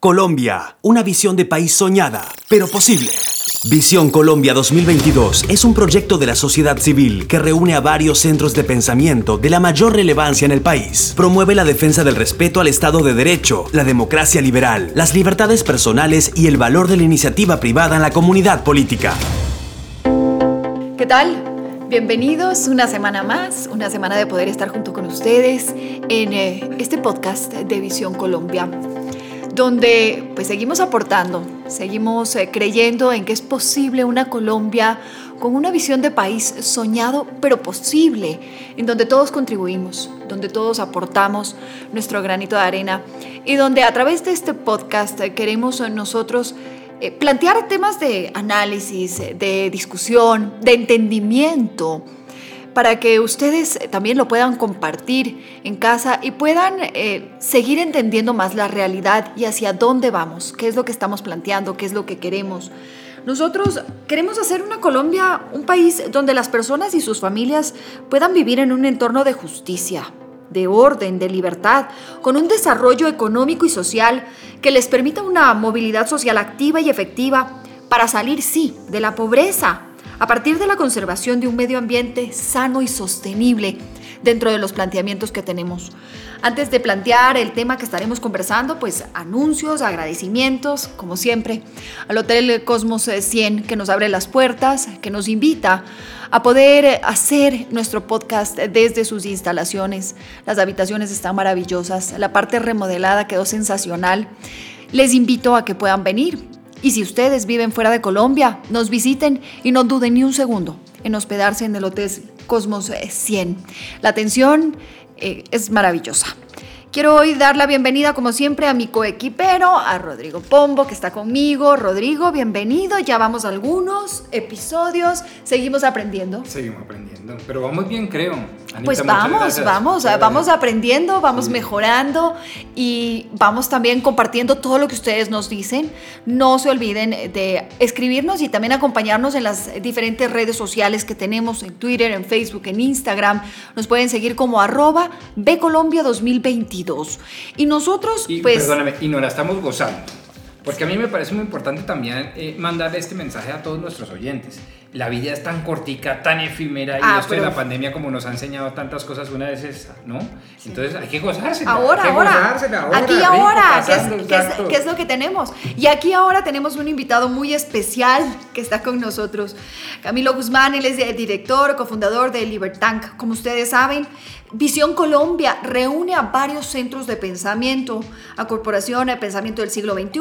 Colombia, una visión de país soñada, pero posible. Visión Colombia 2022 es un proyecto de la sociedad civil que reúne a varios centros de pensamiento de la mayor relevancia en el país. Promueve la defensa del respeto al Estado de Derecho, la democracia liberal, las libertades personales y el valor de la iniciativa privada en la comunidad política. ¿Qué tal? Bienvenidos una semana más, una semana de poder estar junto con ustedes en eh, este podcast de Visión Colombia donde pues seguimos aportando, seguimos eh, creyendo en que es posible una Colombia con una visión de país soñado pero posible, en donde todos contribuimos, donde todos aportamos nuestro granito de arena y donde a través de este podcast queremos nosotros eh, plantear temas de análisis, de discusión, de entendimiento, para que ustedes también lo puedan compartir en casa y puedan eh, seguir entendiendo más la realidad y hacia dónde vamos, qué es lo que estamos planteando, qué es lo que queremos. Nosotros queremos hacer una Colombia, un país donde las personas y sus familias puedan vivir en un entorno de justicia, de orden, de libertad, con un desarrollo económico y social que les permita una movilidad social activa y efectiva para salir, sí, de la pobreza, a partir de la conservación de un medio ambiente sano y sostenible dentro de los planteamientos que tenemos. Antes de plantear el tema que estaremos conversando, pues anuncios, agradecimientos, como siempre, al Hotel Cosmos 100 que nos abre las puertas, que nos invita a poder hacer nuestro podcast desde sus instalaciones. Las habitaciones están maravillosas, la parte remodelada quedó sensacional. Les invito a que puedan venir. Y si ustedes viven fuera de Colombia, nos visiten y no duden ni un segundo en hospedarse en el Hotel Cosmos 100. La atención eh, es maravillosa. Quiero hoy dar la bienvenida, como siempre, a mi coequipero, a Rodrigo Pombo, que está conmigo. Rodrigo, bienvenido. Ya vamos a algunos episodios. Seguimos aprendiendo. Seguimos aprendiendo. Pero vamos bien, creo. pues vamos, vamos, vamos aprendiendo, vamos mejorando y vamos también compartiendo todo lo que ustedes nos dicen. No se olviden de escribirnos y también acompañarnos en las diferentes redes sociales que tenemos, en Twitter, en Facebook, en Instagram. Nos pueden seguir como arroba Bcolombia 2021 y nosotros, y, pues... Perdóname, y nos la estamos gozando. Porque a mí me parece muy importante también eh, mandar este mensaje a todos nuestros oyentes la vida es tan cortica, tan efímera y ah, esto de la pandemia como nos ha enseñado tantas cosas, una vez esta, ¿no? Entonces hay que gozársela. Ahora, hay que ahora. ahora. Aquí ahora, ¿qué es, ¿qué es, lo que tenemos? Y aquí ahora tenemos un invitado muy especial que está con nosotros. Camilo Guzmán, él es el director, cofundador de Libertank. Como ustedes saben, Visión Colombia reúne a varios centros de pensamiento, a Corporación de Pensamiento del Siglo XXI,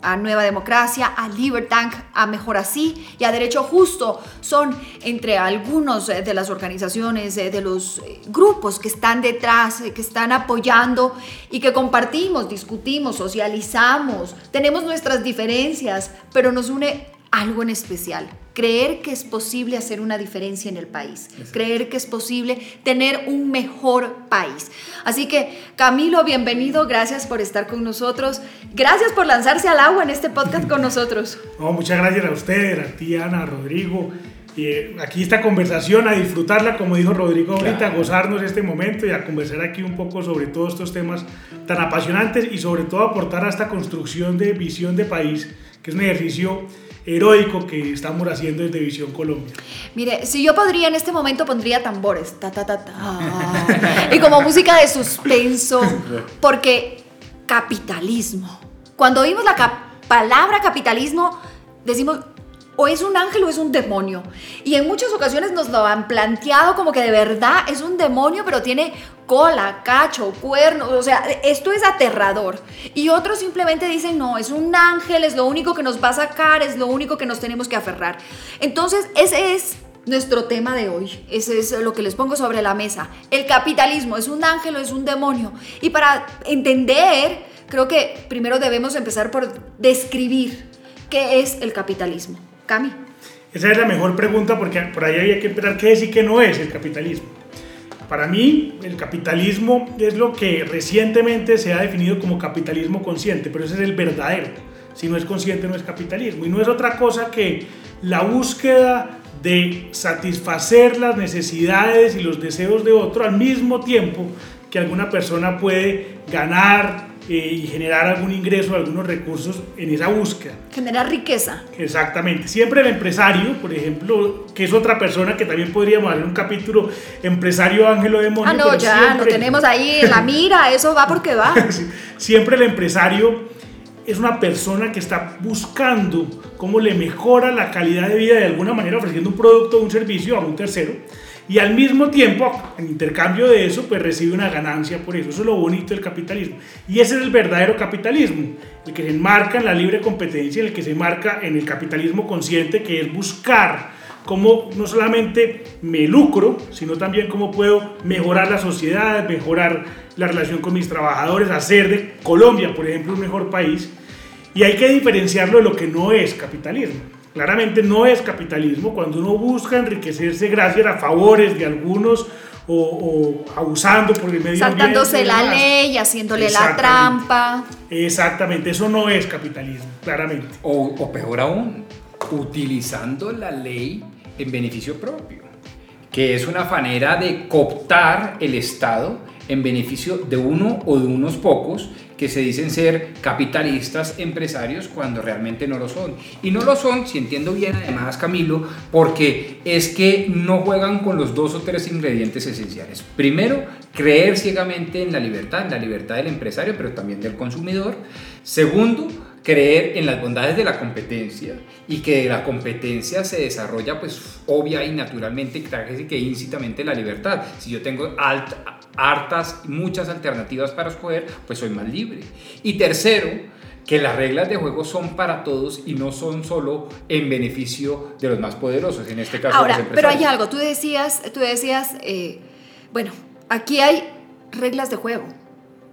a Nueva Democracia, a Libertank, a Mejor Así y a Derecho Justo. Son entre algunos de las organizaciones, eh, de los eh, grupos que están detrás, eh, que están apoyando y que compartimos, discutimos, socializamos, tenemos nuestras diferencias, pero nos une algo en especial. Creer que es posible hacer una diferencia en el país. Creer que es posible tener un mejor país. Así que, Camilo, bienvenido. Gracias por estar con nosotros. Gracias por lanzarse al agua en este podcast con nosotros. muchas gracias a ustedes, a ti, Ana, a Rodrigo. Y eh, aquí esta conversación, a disfrutarla, como dijo Rodrigo ahorita, a gozarnos este momento y a conversar aquí un poco sobre todos estos temas tan apasionantes y sobre todo aportar a esta construcción de visión de país, que es un ejercicio heroico que estamos haciendo desde Visión Colombia. Mire, si yo podría en este momento pondría tambores, ta, ta, ta, y como música de suspenso, porque capitalismo. Cuando oímos la palabra capitalismo, decimos, o es un ángel o es un demonio. Y en muchas ocasiones nos lo han planteado como que de verdad es un demonio, pero tiene cola, cacho, cuerno, o sea, esto es aterrador. Y otros simplemente dicen, no, es un ángel, es lo único que nos va a sacar, es lo único que nos tenemos que aferrar. Entonces, ese es nuestro tema de hoy. Ese es lo que les pongo sobre la mesa. El capitalismo, ¿es un ángel o es un demonio? Y para entender, creo que primero debemos empezar por describir qué es el capitalismo. Cami. Esa es la mejor pregunta porque por ahí hay que empezar qué es y qué no es el capitalismo. Para mí, el capitalismo es lo que recientemente se ha definido como capitalismo consciente, pero ese es el verdadero. Si no es consciente, no es capitalismo. Y no es otra cosa que la búsqueda de satisfacer las necesidades y los deseos de otro al mismo tiempo que alguna persona puede ganar, eh, y generar algún ingreso, algunos recursos en esa búsqueda. Generar riqueza. Exactamente. Siempre el empresario, por ejemplo, que es otra persona que también podríamos hacer un capítulo, empresario Ángelo Demonio. Ah, no, ya, lo tenemos ahí en la mira, eso va porque va. siempre el empresario es una persona que está buscando cómo le mejora la calidad de vida de alguna manera ofreciendo un producto o un servicio a un tercero y al mismo tiempo, en intercambio de eso, pues recibe una ganancia por eso. Eso es lo bonito del capitalismo. Y ese es el verdadero capitalismo, el que se enmarca en la libre competencia, el que se enmarca en el capitalismo consciente, que es buscar cómo no solamente me lucro, sino también cómo puedo mejorar la sociedad, mejorar la relación con mis trabajadores, hacer de Colombia, por ejemplo, un mejor país. Y hay que diferenciarlo de lo que no es capitalismo. Claramente no es capitalismo cuando uno busca enriquecerse gracias a favores de algunos o, abusando por el medio Saltándose la ley, haciéndole la trampa. Exactamente, eso no es capitalismo, claramente. O, o peor aún, utilizando la ley en beneficio propio, que es una manera de cooptar el Estado en beneficio de uno o de unos pocos que se dicen ser capitalistas empresarios cuando realmente no lo son. Y no lo son, si entiendo bien además Camilo, porque es que no juegan con los dos o tres ingredientes esenciales. Primero, creer ciegamente en la libertad, en la libertad del empresario, pero también del consumidor. Segundo, creer en las bondades de la competencia y que la competencia se desarrolla pues obvia y naturalmente que incitamente la libertad. Si yo tengo alta, hartas, muchas alternativas para escoger, pues soy más libre. Y tercero, que las reglas de juego son para todos y no son solo en beneficio de los más poderosos, en este caso Ahora, pero hay algo, tú decías, tú decías, eh, bueno, aquí hay reglas de juego.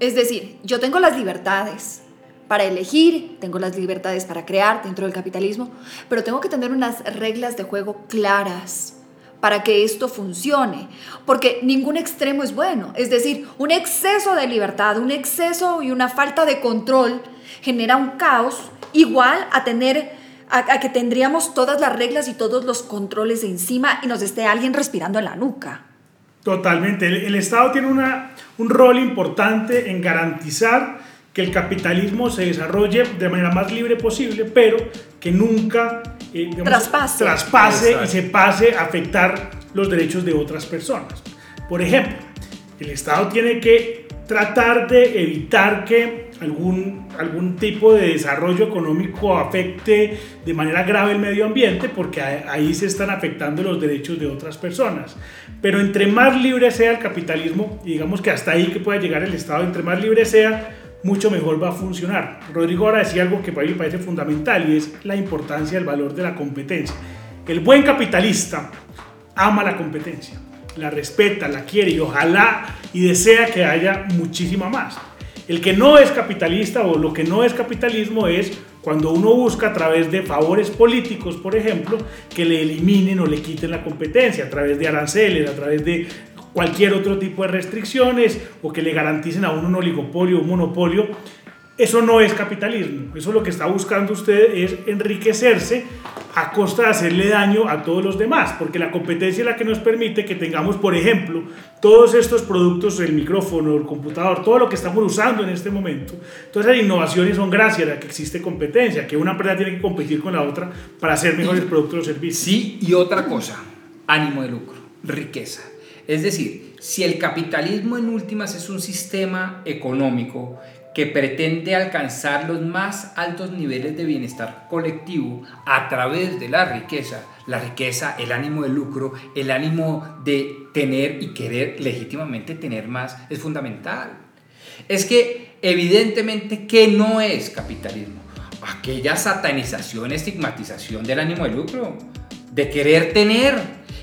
Es decir, yo tengo las libertades para elegir, tengo las libertades para crear dentro del capitalismo, pero tengo que tener unas reglas de juego claras para que esto funcione, porque ningún extremo es bueno. Es decir, un exceso de libertad, un exceso y una falta de control genera un caos igual a tener a, que tendríamos todas las reglas y todos los controles encima y nos esté alguien respirando en la nuca. Totalmente. El, Estado tiene una, un rol importante en garantizar que el capitalismo se desarrolle de manera más libre posible, pero que nunca eh, traspase, traspase y se pase a afectar los derechos de otras personas. Por ejemplo, el Estado tiene que tratar de evitar que algún, algún tipo de desarrollo económico afecte de manera grave el medio ambiente, porque ahí se están afectando los derechos de otras personas. Pero entre más libre sea el capitalismo, y digamos que hasta ahí que pueda llegar el Estado, entre más libre sea, mucho mejor va a funcionar. Rodrigo ahora decía algo que para mí me parece fundamental y es la importancia del valor de la competencia. El buen capitalista ama la competencia, la respeta, la quiere y ojalá y desea que haya muchísima más. El que no es capitalista o lo que no es capitalismo es cuando uno busca a través de favores políticos, por ejemplo, que le eliminen o le quiten la competencia, a través de aranceles, a través de cualquier otro tipo de restricciones o que le garanticen a uno un oligopolio un monopolio. Eso no es capitalismo. Eso lo que está buscando usted es enriquecerse a costa de hacerle daño a todos los demás, porque la competencia es la que nos permite que tengamos, por ejemplo, todos estos productos, el micrófono, el computador, todo lo que estamos usando en este momento. Todas esas innovaciones son gracias a que existe competencia, que una empresa tiene que competir con la otra para hacer mejores productos o servicios. Sí, y otra cosa, ánimo de lucro, riqueza. Es decir, si el capitalismo en últimas es un sistema económico que pretende alcanzar los más altos niveles de bienestar colectivo a través de la riqueza, la riqueza, el ánimo de lucro, el ánimo de tener y querer legítimamente tener más, es fundamental. Es que evidentemente que no es capitalismo, aquella satanización, estigmatización del ánimo de lucro, de querer tener,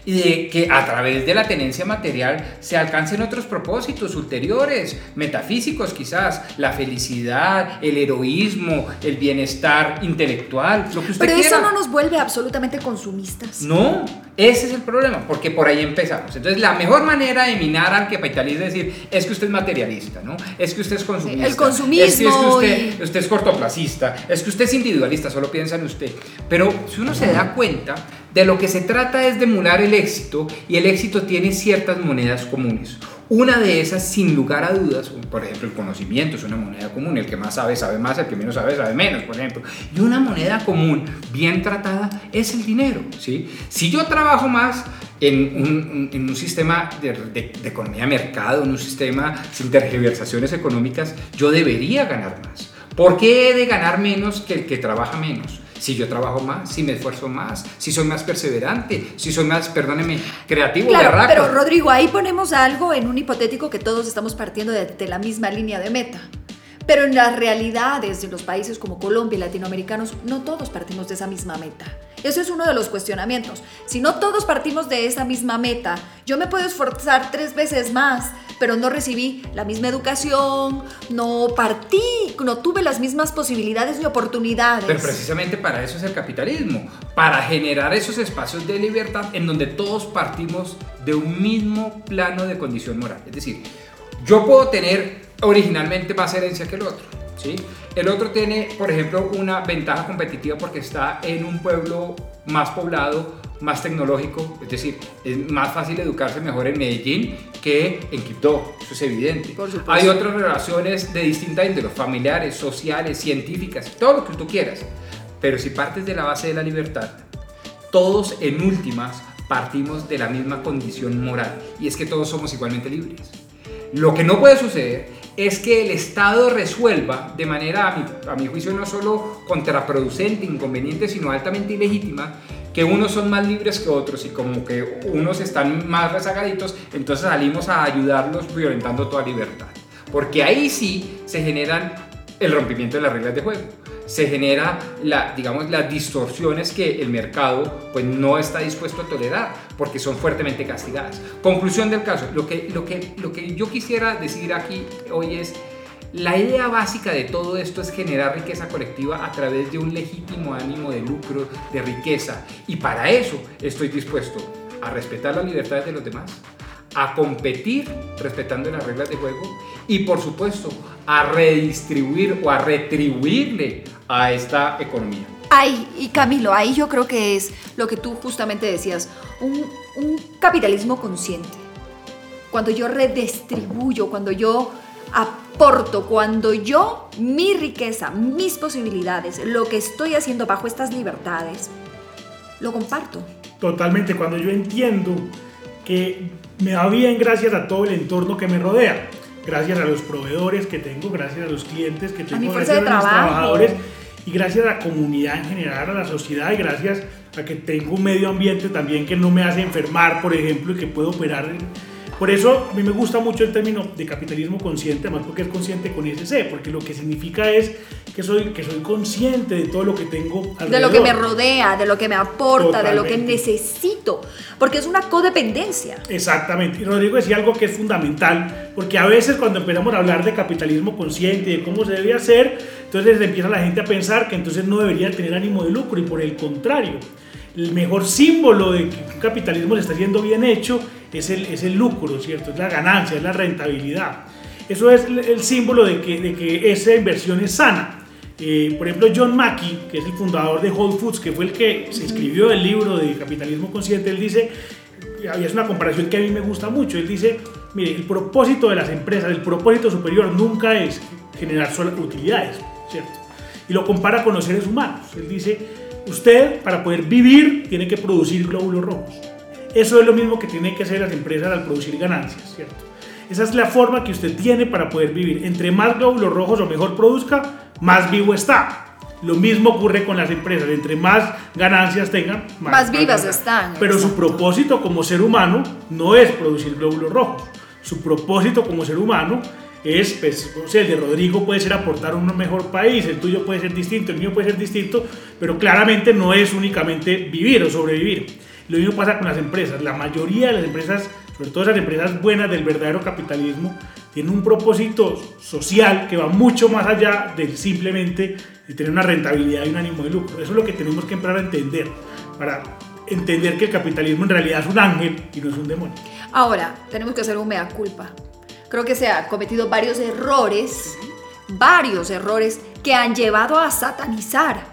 y de que a través de la tenencia material se alcancen otros propósitos ulteriores, metafísicos quizás, la felicidad, el heroísmo, el bienestar intelectual, lo que usted Pero eso no nos vuelve absolutamente consumistas. No, ese es el problema, porque por ahí empezamos. Entonces, la mejor manera de minar al capitalismo es decir, es que usted es materialista, ¿no? Es que usted es consumista. el consumismo. Es que, usted, usted es cortoplacista, es que usted es individualista, solo piensa en usted. Pero si uno se da cuenta, De lo que se trata es de emular el éxito y el éxito tiene ciertas monedas comunes. Una de esas, sin lugar a dudas, por ejemplo, el conocimiento es una moneda común. El que más sabe, sabe más, el que menos sabe, sabe menos, por ejemplo. Y una moneda común, bien tratada, es el dinero. ¿sí? Si yo trabajo más en un, sistema de, de, economía de mercado, en un sistema sin tergiversaciones económicas, yo debería ganar más. ¿Por qué he de ganar menos que el que trabaja menos? Si yo trabajo más, si me esfuerzo más, si soy más perseverante, si soy más, perdóneme, creativo, claro, Pero Rodrigo, ahí ponemos algo en un hipotético que todos estamos partiendo de, de la misma línea de meta. Pero en las realidades de los países como Colombia y latinoamericanos, no todos partimos de esa misma meta. Eso es uno de los cuestionamientos. Si no todos partimos de esa misma meta, yo me puedo esforzar tres veces más, pero no recibí la misma educación, no partí, no tuve las mismas posibilidades ni oportunidades. Pero precisamente para eso es el capitalismo, para generar esos espacios de libertad en donde todos partimos de un mismo plano de condición moral. Es decir, yo puedo tener originalmente más herencia que el otro. ¿sí? El otro tiene, por ejemplo, una ventaja competitiva porque está en un pueblo más poblado, más tecnológico, es decir, es más fácil educarse mejor en Medellín que en Quito, eso es evidente. Hay otras relaciones de distinta índole, familiares, sociales, científicas, todo lo que tú quieras. Pero si partes de la base de la libertad, todos en últimas partimos de la misma condición moral y es que todos somos igualmente libres. Lo que no puede suceder es que el Estado resuelva de manera, a mi, juicio, no solo contraproducente, inconveniente, sino altamente ilegítima, que unos son más libres que otros y como que unos están más rezagaditos, entonces salimos a ayudarlos violentando toda libertad. Porque ahí sí se generan el rompimiento de las reglas de juego se genera la, digamos, las distorsiones que el mercado pues, no está dispuesto a tolerar porque son fuertemente castigadas. Conclusión del caso, lo que, lo que, lo que yo quisiera decir aquí hoy es, la idea básica de todo esto es generar riqueza colectiva a través de un legítimo ánimo de lucro, de riqueza. Y para eso estoy dispuesto a respetar las libertades de los demás, a competir respetando las reglas de juego y por supuesto a redistribuir o a retribuirle a esta economía. Ay, y Camilo, ahí yo creo que es lo que tú justamente decías, un, un capitalismo consciente. Cuando yo redistribuyo, cuando yo aporto, cuando yo mi riqueza, mis posibilidades, lo que estoy haciendo bajo estas libertades, lo comparto. Totalmente, cuando yo entiendo que me va bien gracias a todo el entorno que me rodea, gracias a los proveedores que tengo, gracias a los clientes que tengo, gracias a los trabajadores y gracias a la comunidad en general, a la sociedad y gracias a que tengo un medio ambiente también que no me hace enfermar, por ejemplo, y que puedo operar por eso a mí me gusta mucho el término de capitalismo consciente, además porque es consciente con ese C, porque lo que significa es que soy, que soy consciente de todo lo que tengo alrededor. De lo que me rodea, de lo que me aporta, de lo que necesito, porque es una codependencia. Exactamente, y Rodrigo decía algo que es fundamental, porque a veces cuando empezamos a hablar de capitalismo consciente y de cómo se debe hacer, entonces empieza la gente a pensar que entonces no debería tener ánimo de lucro y por el contrario, el mejor símbolo de que un capitalismo le está haciendo bien hecho es el, es el lucro, ¿cierto? Es la ganancia, es la rentabilidad. Eso es el símbolo de que, de que esa inversión es sana. Eh, por ejemplo, John Mackey, que es el fundador de Whole Foods, que fue el que se escribió el libro de Capitalismo Consciente, él dice, y es una comparación que a mí me gusta mucho, él dice, mire, el propósito de las empresas, el propósito superior nunca es generar solo utilidades, ¿cierto? Y lo compara con los seres humanos. Él dice, usted para poder vivir tiene que producir glóbulos rojos. Eso es lo mismo que tienen que hacer las empresas al producir ganancias, ¿cierto? Esa es la forma que usted tiene para poder vivir. Entre más glóbulos rojos o mejor produzca, más vivo está. Lo mismo ocurre con las empresas. Entre más ganancias tengan, más, vivas están. Pero su propósito como ser humano no es producir glóbulos rojos. Su propósito como ser humano es, pues, o sea, el de Rodrigo puede ser aportar un mejor país, el tuyo puede ser distinto, el mío puede ser distinto, pero claramente no es únicamente vivir o sobrevivir. Lo mismo pasa con las empresas. La mayoría de las empresas, sobre todo esas empresas buenas del verdadero capitalismo, tienen un propósito social que va mucho más allá de simplemente de tener una rentabilidad y un ánimo de lucro. Eso es lo que tenemos que empezar a entender para entender que el capitalismo en realidad es un ángel y no es un demonio. Ahora, tenemos que hacer un mea culpa. Creo que se han cometido varios errores, varios errores que han llevado a satanizar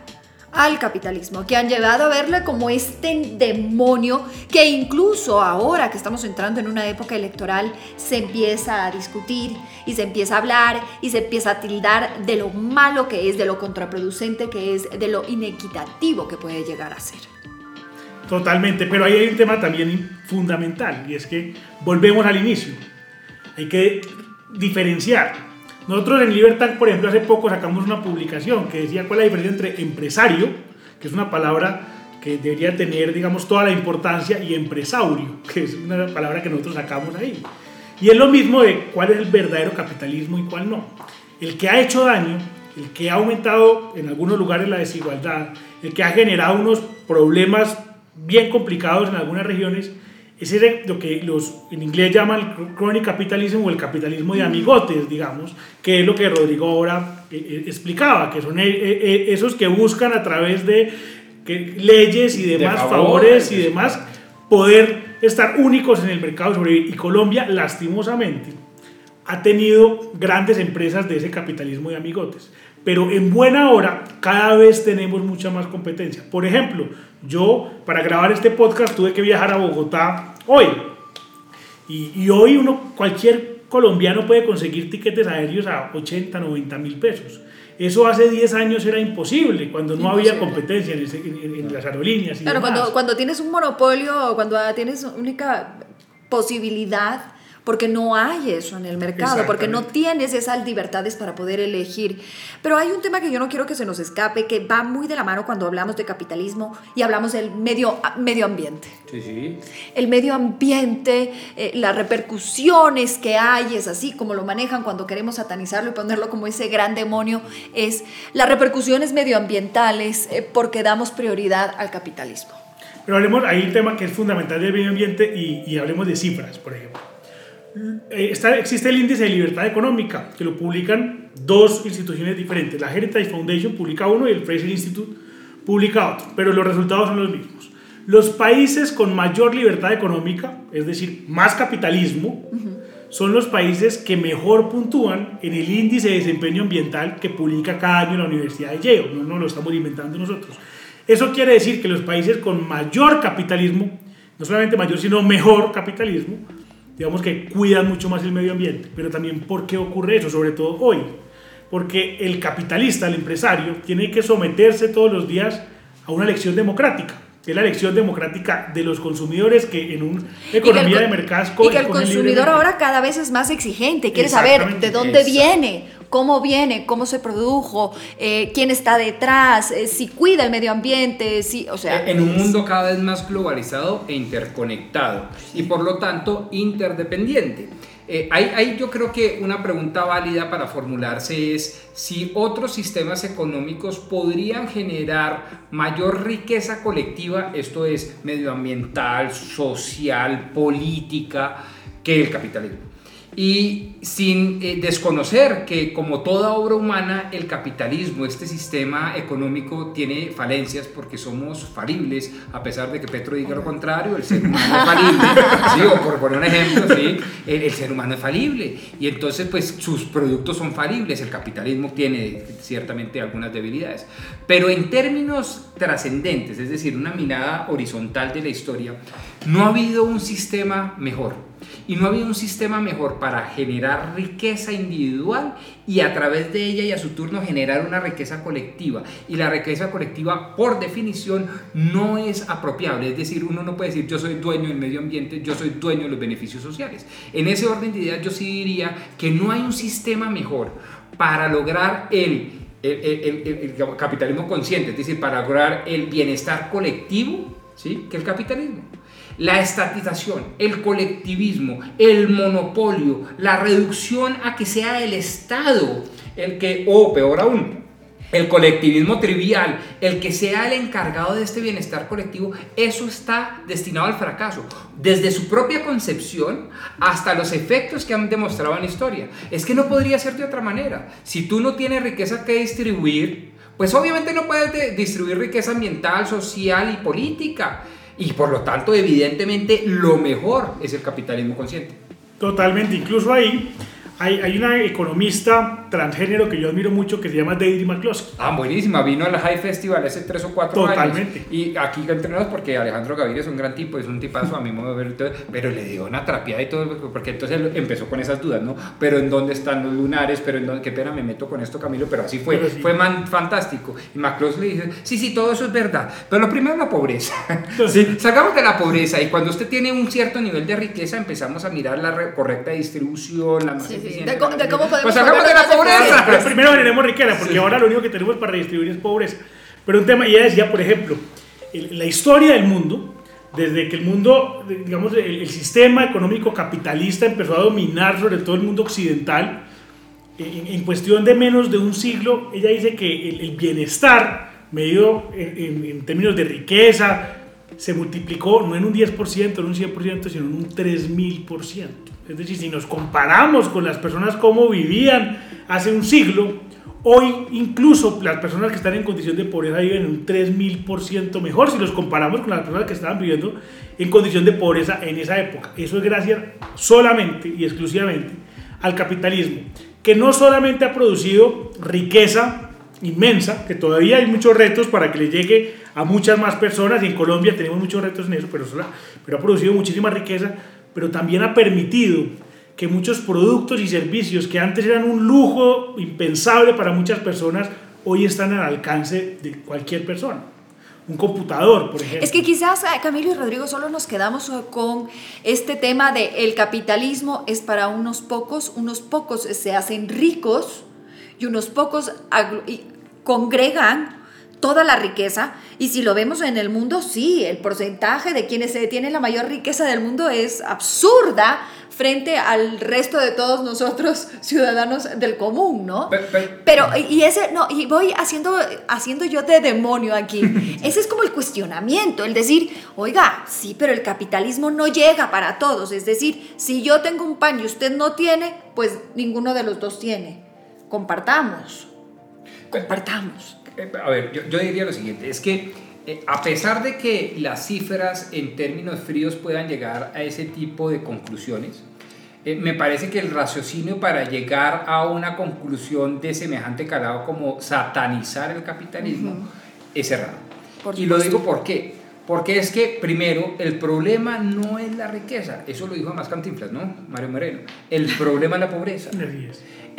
al capitalismo, que han llevado a verle como este demonio que incluso ahora que estamos entrando en una época electoral se empieza a discutir y se empieza a hablar y se empieza a tildar de lo malo que es, de lo contraproducente que es, de lo inequitativo que puede llegar a ser. Totalmente, pero ahí hay un tema también fundamental y es que volvemos al inicio. Hay que diferenciar nosotros en Libertad, por ejemplo, hace poco sacamos una publicación que decía cuál es la diferencia entre empresario, que es una palabra que debería tener, digamos, toda la importancia, y empresaurio, que es una palabra que nosotros sacamos ahí. Y es lo mismo de cuál es el verdadero capitalismo y cuál no. El que ha hecho daño, el que ha aumentado en algunos lugares la desigualdad, el que ha generado unos problemas bien complicados en algunas regiones, ese es lo que los en inglés llaman el chronic capitalism o el capitalismo de amigotes, digamos, que es lo que Rodrigo ahora eh, eh, explicaba, que son eh, esos que buscan a través de leyes y demás favores y demás poder estar únicos en el mercado sobrevivir. Y Colombia, lastimosamente, ha tenido grandes empresas de ese capitalismo de amigotes. Pero en buena hora, cada vez tenemos mucha más competencia. Por ejemplo, yo para grabar este podcast tuve que viajar a Bogotá hoy. Y, hoy uno, cualquier colombiano puede conseguir tiquetes aéreos a 80, 90 mil pesos. Eso hace 10 años era imposible, cuando no había competencia en, las aerolíneas. claro, cuando, cuando tienes un monopolio, cuando tienes única posibilidad porque no hay eso en el mercado, porque no tienes esas libertades para poder elegir. Pero hay un tema que yo no quiero que se nos escape, que va muy de la mano cuando hablamos de capitalismo y hablamos del medio, medio ambiente. Sí, sí. El medio ambiente, eh, las repercusiones que hay, es así como lo manejan cuando queremos satanizarlo y ponerlo como ese gran demonio, es las repercusiones medioambientales eh, porque damos prioridad al capitalismo. Pero hablemos, hay un tema que es fundamental del medio ambiente y, y hablemos de cifras, por ejemplo. Eh, está, existe el índice de libertad económica, que lo publican dos instituciones diferentes. La Heritage Foundation publica uno y el Fraser Institute publica otro, pero los resultados son los mismos. Los países con mayor libertad económica, es decir, más capitalismo, son los países que mejor puntúan en el índice de desempeño ambiental que publica cada año la Universidad de Yale. No, no lo estamos inventando nosotros. Eso quiere decir que los países con mayor capitalismo, no solamente mayor, sino mejor capitalismo, digamos que cuidan mucho más el medio ambiente. Pero también, ¿por qué ocurre eso? Sobre todo hoy. Porque el capitalista, el empresario, tiene que someterse todos los días a una elección democrática. Es la elección democrática de los consumidores que en una economía de mercados... Y que el consumidor ahora cada vez es más exigente, quiere saber de dónde viene, cómo viene, cómo se produjo, eh, quién está detrás, eh, si cuida el medio ambiente, si, o sea... En un mundo cada vez más globalizado e interconectado y por lo tanto interdependiente. Eh, hay, yo creo que una pregunta válida para formularse es si otros sistemas económicos podrían generar mayor riqueza colectiva, esto es medioambiental, social, política, que el capitalismo y sin eh, desconocer que como toda obra humana, el capitalismo, este sistema económico tiene falencias porque somos falibles, a pesar de que Petro diga lo contrario, el ser humano es falible, ¿sí? o por poner un ejemplo, ¿sí? el, ser humano es falible y entonces pues sus productos son falibles, el capitalismo tiene ciertamente algunas debilidades, pero en términos trascendentes, es decir, una mirada horizontal de la historia, no ha habido un sistema mejor y no había un sistema mejor para generar riqueza individual y a través de ella y a su turno generar una riqueza colectiva. Y la riqueza colectiva, por definición, no es apropiable. Es decir, uno no puede decir yo soy dueño del medio ambiente, yo soy dueño de los beneficios sociales. En ese orden de ideas yo sí diría que no hay un sistema mejor para lograr el el, capitalismo consciente, es decir, para lograr el bienestar colectivo, ¿sí? que el capitalismo la estatización, el colectivismo, el monopolio, la reducción a que sea el Estado el que, o peor aún, el colectivismo trivial, el que sea el encargado de este bienestar colectivo, eso está destinado al fracaso, desde su propia concepción hasta los efectos que han demostrado en la historia. Es que no podría ser de otra manera. Si tú no tienes riqueza que distribuir, pues obviamente no puedes distribuir riqueza ambiental, social y política. Y por lo tanto, evidentemente, lo mejor es el capitalismo consciente. Totalmente, incluso ahí Hay, hay, una economista transgénero que yo admiro mucho que se llama Deidre McCloskey. Ah, buenísima. Vino al High Festival hace tres o cuatro Totalmente. años. Y aquí entrenados porque Alejandro Gaviria es un gran tipo, es un tipazo a mi modo de ver. pero le dio una trapeada y todo, porque entonces empezó con esas dudas, ¿no? Pero en dónde están los lunares, pero en dónde, qué pena me meto con esto, Camilo, pero así fue. Fue man, fantástico. Y McCloskey le dice, sí, sí, todo eso es verdad. Pero lo primero es la pobreza. sí, sacamos de la pobreza y cuando usted tiene un cierto nivel de riqueza empezamos a mirar la correcta distribución, la más sí, eficiente. De, de, cómo podemos pues sacamos de la pobreza. Pero primero generemos riqueza, porque ahora lo único que tenemos para redistribuir es pobreza. Pero un tema, ya decía, por ejemplo, la historia del mundo, desde que el mundo, digamos, el, sistema económico capitalista empezó a dominar sobre todo el mundo occidental, en, cuestión de menos de un siglo, ella dice que el, bienestar medido en, en, términos de riqueza se multiplicó no en un 10%, en un 100%, sino en un 3000%. Es decir, si nos comparamos con las personas como vivían hace un siglo, hoy incluso las personas que están en condición de pobreza viven un 3000% mejor si los comparamos con las personas que estaban viviendo en condición de pobreza en esa época. Eso es gracias solamente y exclusivamente al capitalismo, que no solamente ha producido riqueza inmensa, que todavía hay muchos retos para que le llegue a muchas más personas, y en Colombia tenemos muchos retos en eso, pero, pero ha producido muchísima riqueza, pero también ha permitido que muchos productos y servicios que antes eran un lujo impensable para muchas personas, hoy están al alcance de cualquier persona. Un computador, por ejemplo. Es que quizás, eh, Camilo y Rodrigo, solo nos quedamos con este tema de el capitalismo es para unos pocos, unos pocos se hacen ricos y unos pocos congregan toda la riqueza. Y si lo vemos en el mundo, sí, el porcentaje de quienes tienen la mayor riqueza del mundo es absurda frente al resto de todos nosotros ciudadanos del común, ¿no? Pero, y ese, no, y voy haciendo, haciendo yo de demonio aquí. Ese es como el cuestionamiento, el decir, oiga, sí, pero el capitalismo no llega para todos. Es decir, si yo tengo un pan y usted no tiene, pues ninguno de los dos tiene. Compartamos. Compartamos. Eh, a ver, yo, diría lo siguiente, es que eh, a pesar de que las cifras en términos fríos puedan llegar a ese tipo de conclusiones, eh, me parece que el raciocinio para llegar a una conclusión de semejante calado como satanizar el capitalismo es errado. y lo digo por qué. Porque es que, primero, el problema no es la riqueza. Eso lo dijo más Cantinflas, ¿no? Mario Moreno. El problema es la pobreza.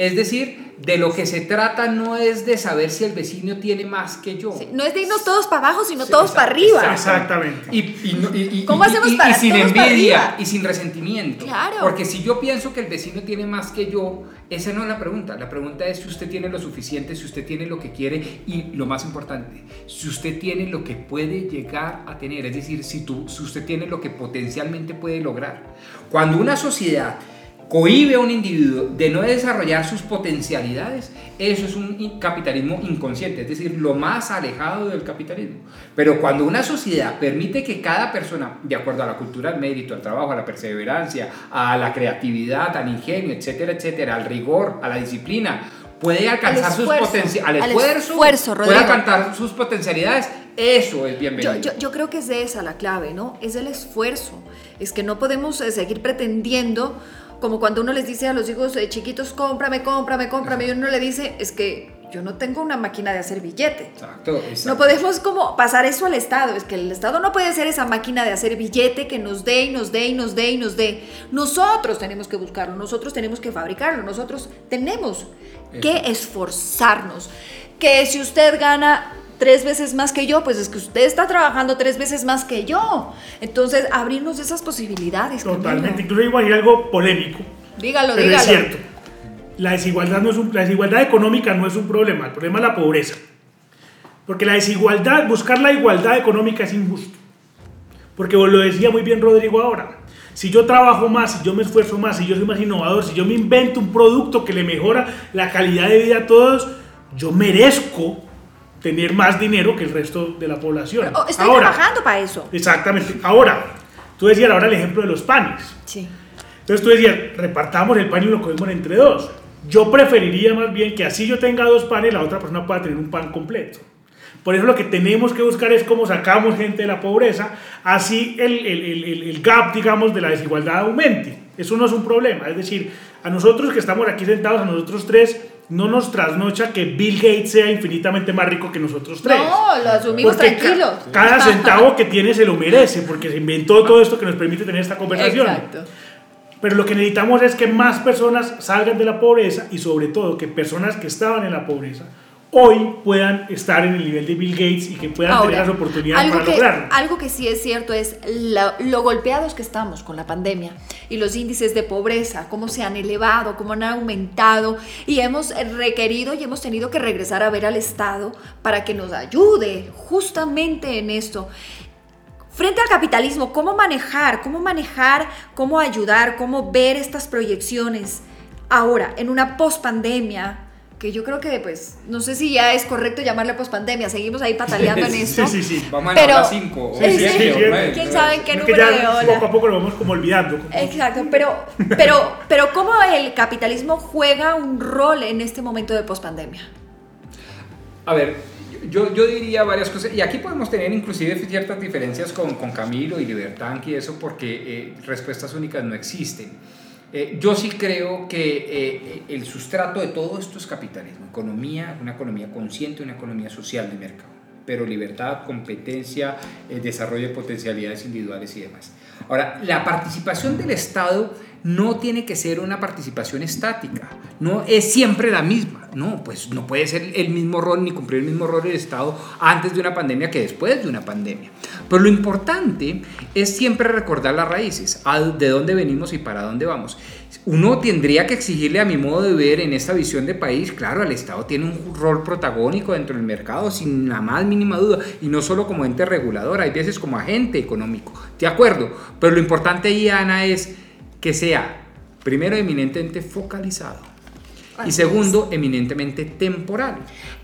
Es decir, de lo que se trata no es de saber si el vecino tiene más que yo. no es de irnos todos para abajo, sino todos para arriba. Exactamente. Y, ¿Cómo hacemos para y sin envidia y sin resentimiento. Claro. Porque si yo pienso que el vecino tiene más que yo, esa no es la pregunta. La pregunta es si usted tiene lo suficiente, si usted tiene lo que quiere y lo más importante, si usted tiene lo que puede llegar a tener. Es decir, si, tú, si usted tiene lo que potencialmente puede lograr. Cuando una sociedad cohibe a un individuo de no desarrollar sus potencialidades, eso es un capitalismo inconsciente, es decir, lo más alejado del capitalismo. Pero cuando una sociedad permite que cada persona, de acuerdo a la cultura, al mérito, al trabajo, a la perseverancia, a la creatividad, al ingenio, etcétera, etcétera, al rigor, a la disciplina, puede alcanzar sus potencialidades, al, esfuerzo, puede alcanzar sus potencialidades, eso es bienvenido. Yo, yo, creo que es de esa la clave, ¿no? Es el esfuerzo. Es que no podemos eh, seguir pretendiendo como cuando uno les dice a los hijos eh, chiquitos, cómprame, cómprame, cómprame, y uno le dice, es que yo no tengo una máquina de hacer billete. Exacto, exacto. No podemos como pasar eso al Estado, es que el Estado no puede ser esa máquina de hacer billete que nos dé y nos dé y nos dé y nos dé. Nosotros tenemos que buscarlo, nosotros tenemos que fabricarlo, nosotros tenemos que esforzarnos. Que si usted gana tres veces más que yo, pues es que usted está trabajando tres veces más que yo. Entonces, abrirnos esas posibilidades. Totalmente. Incluso igual hay algo polémico. Dígalo, pero dígalo. Es cierto. La desigualdad, no es un, la desigualdad económica no es un problema, el problema es la pobreza. Porque la desigualdad, buscar la igualdad económica es injusto. Porque lo decía muy bien Rodrigo ahora. Si yo trabajo más, si yo me esfuerzo más, si yo soy más innovador, si yo me invento un producto que le mejora la calidad de vida a todos, yo merezco tener más dinero que el resto de la población. Oh, estoy trabajando para eso. Exactamente. Ahora, tú decías ahora el ejemplo de los panes. Sí. Entonces tú decías, repartamos el pan y lo comemos entre dos. Yo preferiría más bien que así yo tenga dos panes, la otra persona pueda tener un pan completo. Por eso lo que tenemos que buscar es cómo sacamos gente de la pobreza, así el, el, el, el gap, digamos, de la desigualdad aumente. Eso no es un problema. Es decir, a nosotros que estamos aquí sentados, a nosotros tres, no nos trasnocha que Bill Gates sea infinitamente más rico que nosotros tres. No, lo asumimos tranquilo. cada centavo que tiene se lo merece, porque se inventó todo esto que nos permite tener esta conversación. Exacto. Pero lo que necesitamos es que más personas salgan de la pobreza y sobre todo que personas que estaban en la pobreza hoy puedan estar en el nivel de Bill Gates y que puedan tener las oportunidades para lograrlo. Algo que sí es cierto es lo, golpeados que estamos con la pandemia y los índices de pobreza, cómo se han elevado, cómo han aumentado y hemos requerido y hemos tenido que regresar a ver al Estado para que nos ayude justamente en esto. Frente al capitalismo, ¿cómo manejar? ¿Cómo manejar? ¿Cómo ayudar? ¿Cómo ver estas proyecciones? Ahora, en una pospandemia, que yo creo que, pues, no sé si ya es correcto llamarle pospandemia, seguimos ahí pataleando en esto. Sí, sí, sí. Vamos a la 5. Sí, sí, ¿Quién sabe en qué número de ola? Poco a poco lo vamos como olvidando. Exacto, pero, pero, pero ¿cómo el capitalismo juega un rol en este momento de pospandemia? A ver, yo, yo, diría varias cosas, y aquí podemos tener inclusive ciertas diferencias con, con Camilo y Libertad y eso, porque eh, respuestas únicas no existen. Eh, yo sí creo que eh, el sustrato de todo esto es capitalismo, economía, una economía consciente, una economía social de mercado, pero libertad, competencia, eh, desarrollo de potencialidades individuales y demás. Ahora, la participación del Estado no tiene que ser una participación estática, no es siempre la misma, no, pues no puede ser el mismo rol ni cumplir el mismo rol del Estado antes de una pandemia que después de una pandemia. Pero lo importante es siempre recordar las raíces, de dónde venimos y para dónde vamos. Uno tendría que exigirle a mi modo de ver en esta visión de país, claro, el Estado tiene un rol protagónico dentro del mercado sin la más mínima duda, y no solo como ente regulador, hay veces como agente económico, de acuerdo, pero lo importante ahí, Ana, es que sea, primero, eminentemente focalizado y segundo, eminentemente temporal.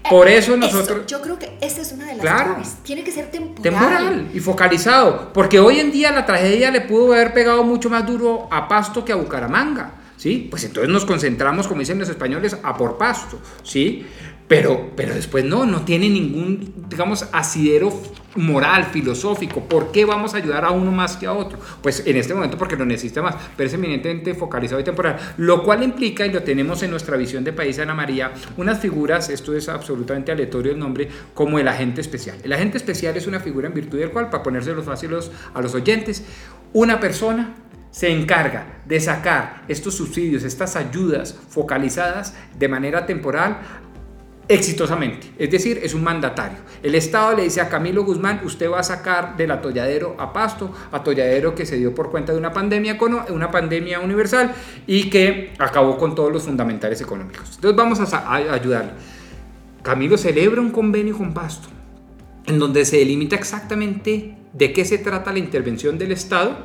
Eh, Por eso nosotros... yo creo que esa es una de las claro, Tiene que ser temporal. Temporal y focalizado. Porque hoy en día la tragedia le pudo haber pegado mucho más duro a Pasto que a Bucaramanga. ¿Sí? Pues entonces nos concentramos, como dicen los españoles, a por Pasto. ¿Sí? Pero, pero después no, no tiene ningún, digamos, asidero moral, filosófico. ¿Por qué vamos a ayudar a uno más que a otro? Pues en este momento porque lo necesita más, pero es eminentemente focalizado y temporal. Lo cual implica, y lo tenemos en nuestra visión de país, Ana María, unas figuras, esto es absolutamente aleatorio el nombre, como el agente especial. El agente especial es una figura en virtud del cual, para ponérselos fáciles a los oyentes, una persona se encarga de sacar estos subsidios, estas ayudas focalizadas de manera temporal exitosamente. Es decir, es un mandatario. El Estado le dice a Camilo Guzmán, usted va a sacar del atolladero a Pasto, atolladero que se dio por cuenta de una pandemia, una pandemia universal y que acabó con todos los fundamentales económicos. Entonces vamos a, a ayudarle. Camilo celebra un convenio con Pasto en donde se delimita exactamente de qué se trata la intervención del Estado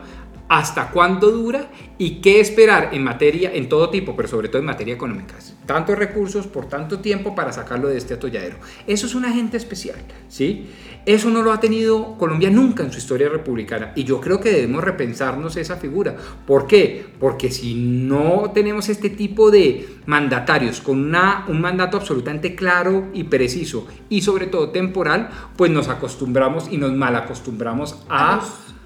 hasta cuándo dura y qué esperar en materia, en todo tipo, pero sobre todo en materia económica. Tantos recursos por tanto tiempo para sacarlo de este atolladero. Eso es un agente especial, ¿sí? Eso no lo ha tenido Colombia nunca en su historia republicana y yo creo que debemos repensarnos esa figura. ¿Por qué? Porque si no tenemos este tipo de mandatarios con un mandato absolutamente claro y preciso y sobre todo temporal, pues nos acostumbramos y nos malacostumbramos a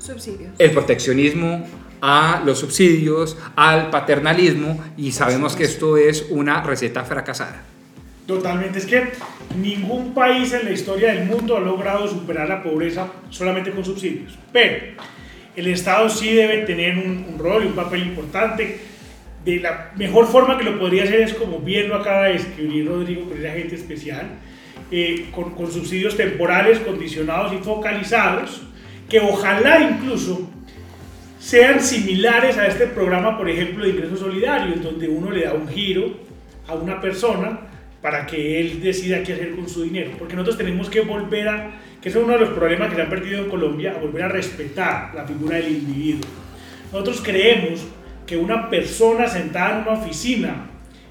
Subsidios. El proteccionismo, a los subsidios, al paternalismo y sabemos que esto es una receta fracasada. Totalmente, es que ningún país en la historia del mundo ha logrado superar la pobreza solamente con subsidios, pero el Estado sí debe tener un, rol y un papel importante. De la mejor forma que lo podría hacer es como bien lo acaba de escribir Rodrigo, con el agente especial, eh, con, con subsidios temporales, condicionados y focalizados, que ojalá incluso sean similares a este programa, por ejemplo, de ingreso solidario, en donde uno le da un giro a una persona para que él decida qué hacer con su dinero. Porque nosotros tenemos que volver a, que es uno de los problemas que se han perdido en Colombia, a volver a respetar la figura del individuo. Nosotros creemos que una persona sentada en una oficina,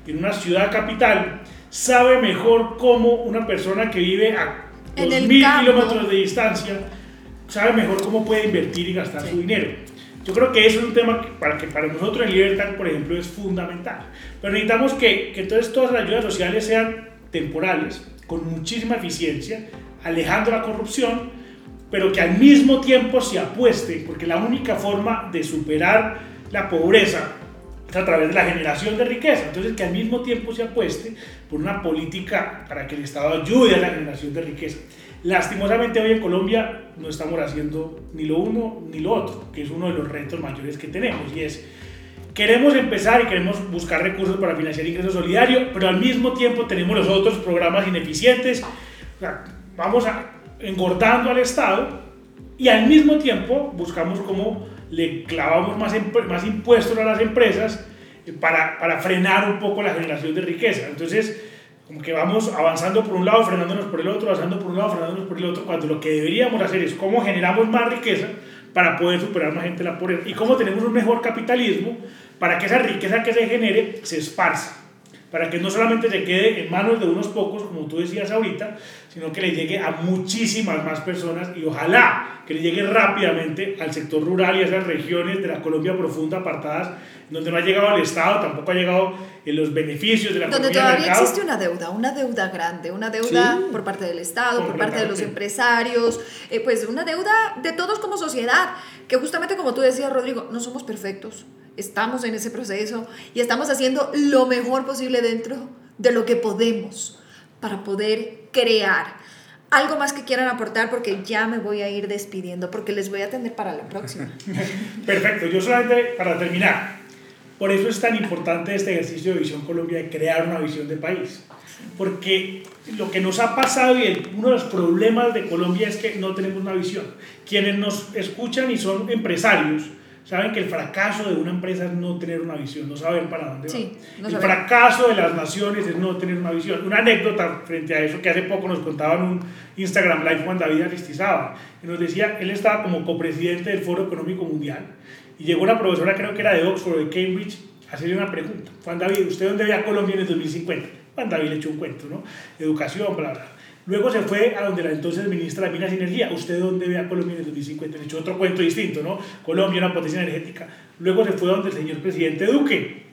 en una ciudad capital, sabe mejor cómo una persona que vive a 2.000 kilómetros de distancia sabe mejor cómo puede invertir y gastar su dinero. Yo creo que eso es un tema que para, que para nosotros en Libertad, por ejemplo, es fundamental. Pero necesitamos que, que entonces todas las ayudas sociales sean temporales, con muchísima eficiencia, alejando la corrupción, pero que al mismo tiempo se apueste, porque la única forma de superar la pobreza a través de la generación de riqueza. Entonces, que al mismo tiempo se apueste por una política para que el Estado ayude a la generación de riqueza. Lastimosamente hoy en Colombia no estamos haciendo ni lo uno ni lo otro, que es uno de los retos mayores que tenemos, y es queremos empezar y queremos buscar recursos para financiar ingresos solidarios, pero al mismo tiempo tenemos los otros programas ineficientes. vamos a, engordando al Estado y al mismo tiempo buscamos cómo le clavamos más, más impuestos a las empresas eh, para, para frenar un poco la generación de riqueza. Entonces, que vamos avanzando por un lado, frenándonos por el otro, avanzando por un lado, frenándonos por el otro, cuando lo que deberíamos hacer es cómo generamos más riqueza para poder superar más gente la pobreza. Y cómo tenemos un mejor capitalismo para que esa riqueza que se genere se esparza para que no solamente se quede en manos de unos pocos, como tú decías ahorita, sino que le llegue a muchísimas más personas y ojalá que le llegue rápidamente al sector rural y a esas regiones de la Colombia profunda apartadas, donde no ha llegado el Estado, tampoco ha llegado en los beneficios de la Donde todavía existe una deuda, una deuda grande, una deuda por parte del Estado, por parte de los empresarios, eh, pues una deuda de todos como sociedad, que justamente como tú decías, Rodrigo, no somos perfectos estamos en ese proceso y estamos haciendo lo mejor posible dentro de lo que podemos para poder crear. Algo más que quieran aportar porque ya me voy a ir despidiendo porque les voy a atender para la próxima. Perfecto, yo solamente para terminar, por eso es tan importante este ejercicio de Visión Colombia de crear una visión de país. Porque lo que nos ha pasado y uno de los problemas de Colombia es que no tenemos una visión. Quienes nos escuchan y son empresarios, saben que el fracaso de una empresa es no tener una visión, no saber para dónde va. el fracaso de las naciones es no tener una visión. Una anécdota frente a eso que hace poco nos contaba en un Instagram Live Juan David Aristizaba, y nos decía, él estaba como copresidente del Foro Económico Mundial, y llegó una profesora, creo que era de Oxford o de Cambridge, a hacerle una pregunta. Juan David, ¿usted dónde ve a Colombia en el 2050? Juan David le echó un cuento, ¿no? Educación, bla, bla. Luego se fue a donde la entonces ministra de Minas y Energía. ¿Usted dónde ve a Colombia en el 2050? Le echó otro cuento distinto, ¿no? Colombia, una potencia energética. Luego se fue a donde el señor presidente Duque.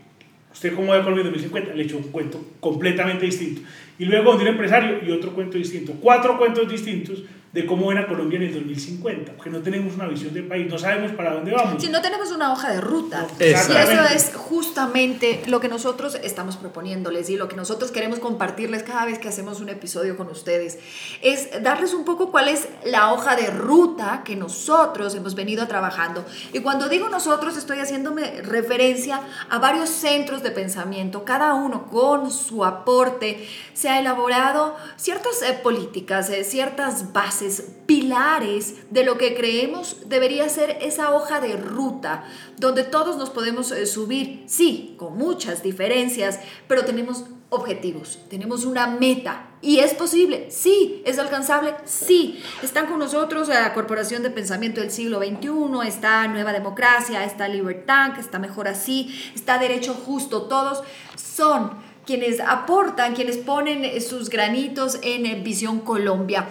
¿Usted cómo ve a Colombia en el 2050? Le echó un cuento completamente distinto. Y luego donde un empresario y otro cuento distinto. Cuatro cuentos distintos de cómo era Colombia en el 2050, porque no tenemos una visión del país, no sabemos para dónde vamos. Si no tenemos una hoja de ruta. y eso es justamente lo que nosotros estamos proponiéndoles y lo que nosotros queremos compartirles cada vez que hacemos un episodio con ustedes, es darles un poco cuál es la hoja de ruta que nosotros hemos venido trabajando. Y cuando digo nosotros, estoy haciéndome referencia a varios centros de pensamiento, cada uno con su aporte, se ha elaborado ciertas eh, políticas, eh, ciertas bases, pilares de lo que creemos debería ser esa hoja de ruta donde todos nos podemos eh, subir, sí, con muchas diferencias, pero tenemos objetivos, tenemos una meta. ¿Y es posible? Sí. ¿Es alcanzable? Sí. Están con nosotros la Corporación de Pensamiento del Siglo XXI, está Nueva Democracia, está Libertad, que está mejor así, está Derecho Justo, todos son quienes aportan, quienes ponen sus granitos en Visión Colombia.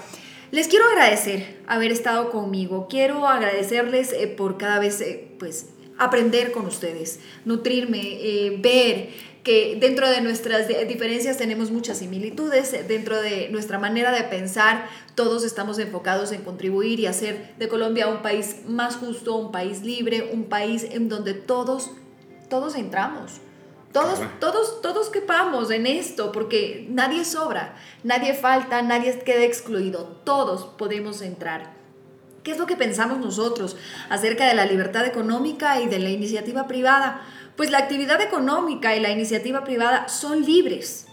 Les quiero agradecer haber estado conmigo. Quiero agradecerles eh, por cada vez, eh, pues, aprender con ustedes, nutrirme, eh, ver que dentro de nuestras diferencias tenemos muchas similitudes, dentro de nuestra manera de pensar todos estamos enfocados en contribuir y hacer de Colombia un país más justo, un país libre, un país en donde todos, todos entramos. Todos, todos, todos quepamos en esto, porque nadie sobra, nadie falta, nadie queda excluido, todos podemos entrar. ¿Qué es lo que pensamos nosotros acerca de la libertad económica y de la iniciativa privada? Pues la actividad económica y la iniciativa privada son libres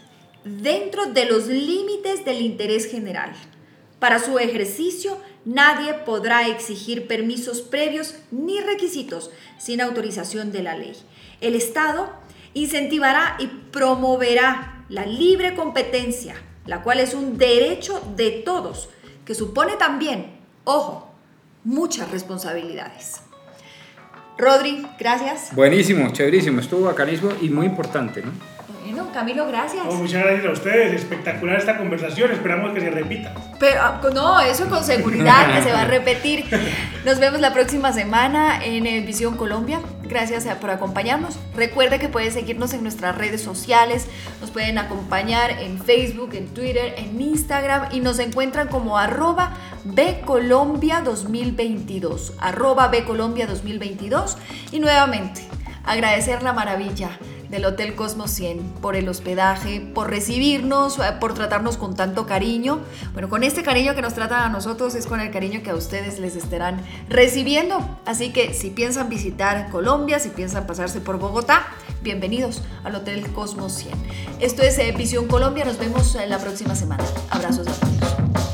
dentro de los límites del interés general. Para su ejercicio, nadie podrá exigir permisos previos ni requisitos sin autorización de la ley. El Estado incentivará y promoverá la libre competencia, la cual es un derecho de todos, que supone también, ojo, muchas responsabilidades. Rodri, gracias. Buenísimo, chéverísimo, estuvo bacanísimo y muy importante, ¿no? Bueno, Camilo, gracias. muchas gracias a ustedes, espectacular esta conversación, esperamos que se repita. Pero ah, no, eso con seguridad que se va a repetir. Nos vemos la próxima semana en Visión Colombia. Gracias eh, por acompañarnos. Recuerde que pueden seguirnos en nuestras redes sociales, nos pueden acompañar en Facebook, en Twitter, en Instagram y nos encuentran como arroba Bcolombia 2022, arroba Bcolombia 2022 y nuevamente agradecer la maravilla del Hotel Cosmos 100 por el hospedaje, por recibirnos, eh, por tratarnos con tanto cariño. Bueno, con este cariño que nos tratan a nosotros es con el cariño que a ustedes les estarán recibiendo. Así que si piensan visitar Colombia, si piensan pasarse por Bogotá, bienvenidos al Hotel Cosmos 100. Esto es eh, Visión Colombia, nos vemos la próxima semana. Abrazos a todos.